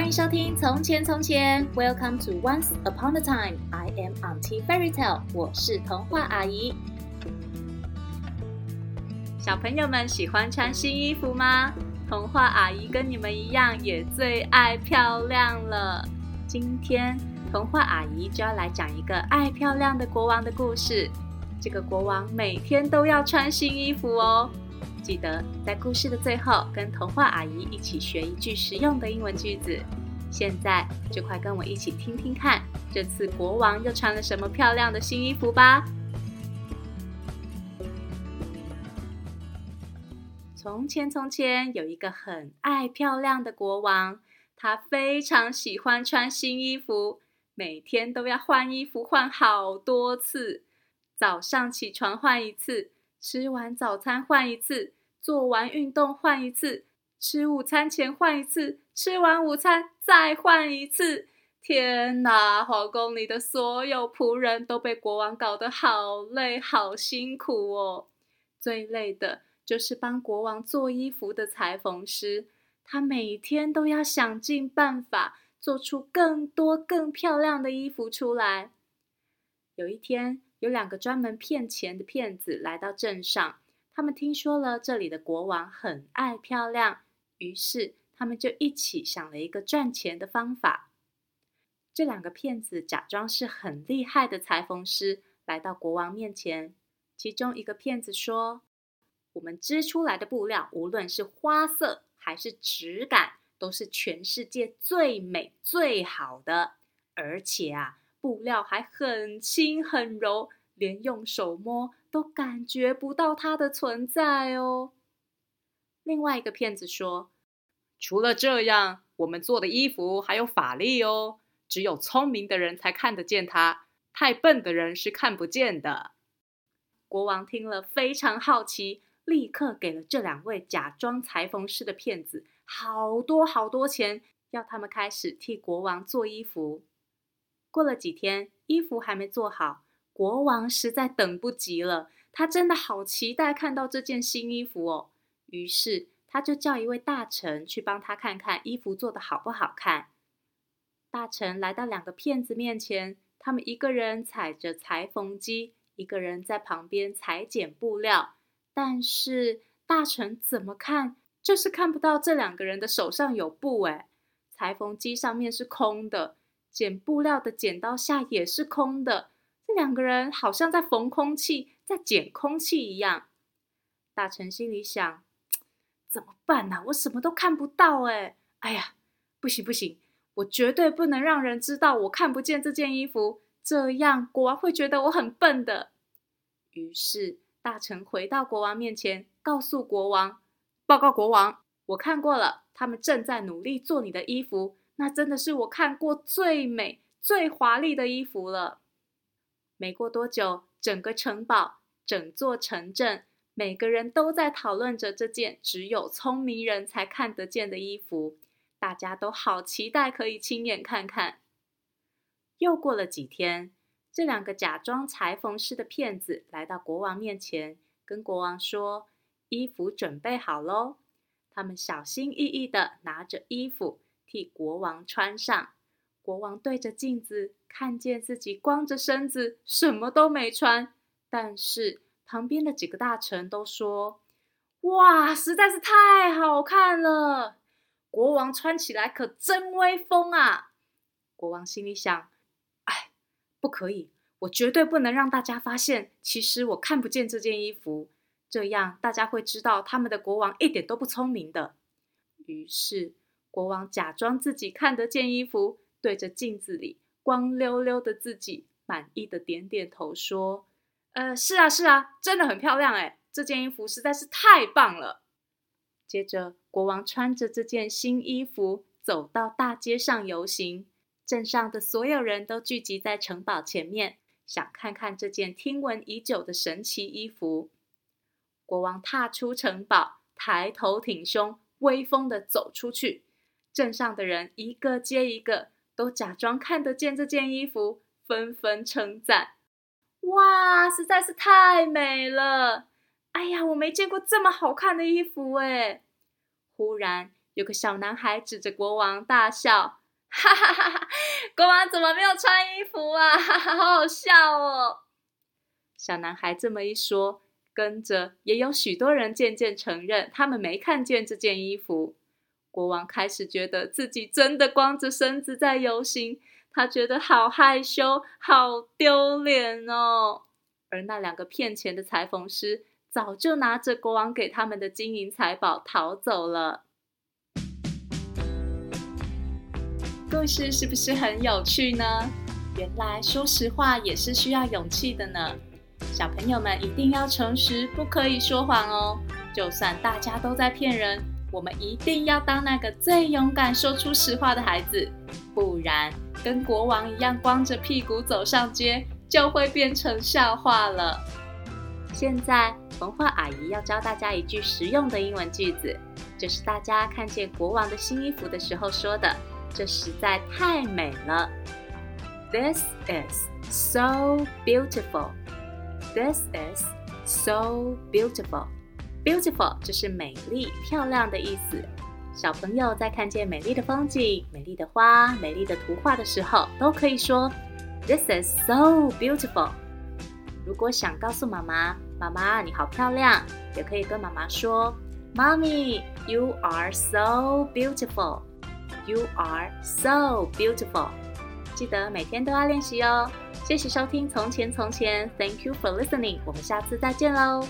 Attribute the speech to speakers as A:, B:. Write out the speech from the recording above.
A: 欢迎收听《从前从前》，Welcome to Once Upon a Time。I am Auntie Fairy Tale，我是童话阿姨。小朋友们喜欢穿新衣服吗？童话阿姨跟你们一样，也最爱漂亮了。今天童话阿姨就要来讲一个爱漂亮的国王的故事。这个国王每天都要穿新衣服哦。记得在故事的最后，跟童话阿姨一起学一句实用的英文句子。现在就快跟我一起听听看，这次国王又穿了什么漂亮的新衣服吧。从前，从前有一个很爱漂亮的国王，他非常喜欢穿新衣服，每天都要换衣服，换好多次。早上起床换一次，吃完早餐换一次。做完运动换一次，吃午餐前换一次，吃完午餐再换一次。天哪，皇宫里的所有仆人都被国王搞得好累、好辛苦哦。最累的就是帮国王做衣服的裁缝师，他每天都要想尽办法做出更多、更漂亮的衣服出来。有一天，有两个专门骗钱的骗子来到镇上。他们听说了这里的国王很爱漂亮，于是他们就一起想了一个赚钱的方法。这两个骗子假装是很厉害的裁缝师，来到国王面前。其中一个骗子说：“我们织出来的布料，无论是花色还是质感，都是全世界最美最好的。而且啊，布料还很轻很柔。”连用手摸都感觉不到它的存在哦。另外一个骗子说：“除了这样，我们做的衣服还有法力哦，只有聪明的人才看得见它，太笨的人是看不见的。”国王听了非常好奇，立刻给了这两位假装裁缝师的骗子好多好多钱，要他们开始替国王做衣服。过了几天，衣服还没做好。国王实在等不及了，他真的好期待看到这件新衣服哦。于是他就叫一位大臣去帮他看看衣服做得好不好看。大臣来到两个骗子面前，他们一个人踩着裁缝机，一个人在旁边裁剪布料。但是大臣怎么看就是看不到这两个人的手上有布诶，裁缝机上面是空的，剪布料的剪刀下也是空的。这两个人好像在缝空气，在剪空气一样。大臣心里想：怎么办呢？我什么都看不到哎！哎呀，不行不行，我绝对不能让人知道我看不见这件衣服，这样国王会觉得我很笨的。于是大臣回到国王面前，告诉国王：报告国王，我看过了，他们正在努力做你的衣服，那真的是我看过最美、最华丽的衣服了。没过多久，整个城堡、整座城镇，每个人都在讨论着这件只有聪明人才看得见的衣服。大家都好期待可以亲眼看看。又过了几天，这两个假装裁缝师的骗子来到国王面前，跟国王说：“衣服准备好喽。”他们小心翼翼地拿着衣服替国王穿上。国王对着镜子，看见自己光着身子，什么都没穿。但是旁边的几个大臣都说：“哇，实在是太好看了！国王穿起来可真威风啊！”国王心里想：“哎，不可以，我绝对不能让大家发现，其实我看不见这件衣服，这样大家会知道他们的国王一点都不聪明的。”于是国王假装自己看得见衣服。对着镜子里光溜溜的自己，满意的点点头说：“呃，是啊，是啊，真的很漂亮哎，这件衣服实在是太棒了。”接着，国王穿着这件新衣服走到大街上游行，镇上的所有人都聚集在城堡前面，想看看这件听闻已久的神奇衣服。国王踏出城堡，抬头挺胸，威风的走出去，镇上的人一个接一个。都假装看得见这件衣服，纷纷称赞：“哇，实在是太美了！哎呀，我没见过这么好看的衣服哎！”忽然，有个小男孩指着国王大笑：“哈哈哈哈！国王怎么没有穿衣服啊？哈哈，好好笑哦！”小男孩这么一说，跟着也有许多人渐渐承认，他们没看见这件衣服。国王开始觉得自己真的光着身子在游行，他觉得好害羞、好丢脸哦。而那两个骗钱的裁缝师早就拿着国王给他们的金银财宝逃走了。故事是不是很有趣呢？原来说实话也是需要勇气的呢。小朋友们一定要诚实，不可以说谎哦。就算大家都在骗人，我们一定要当那个最勇敢说出实话的孩子，不然跟国王一样光着屁股走上街，就会变成笑话了。现在，童话阿姨要教大家一句实用的英文句子，就是大家看见国王的新衣服的时候说的：“这实在太美了。” This is so beautiful. This is so beautiful. Beautiful 就是美丽、漂亮的意思。小朋友在看见美丽的风景、美丽的花、美丽的图画的时候，都可以说 This is so beautiful。如果想告诉妈妈，妈妈你好漂亮，也可以跟妈妈说，Mommy, you are so beautiful. You are so beautiful. 记得每天都要练习哦。谢谢收听《从前从前》，Thank you for listening。我们下次再见喽。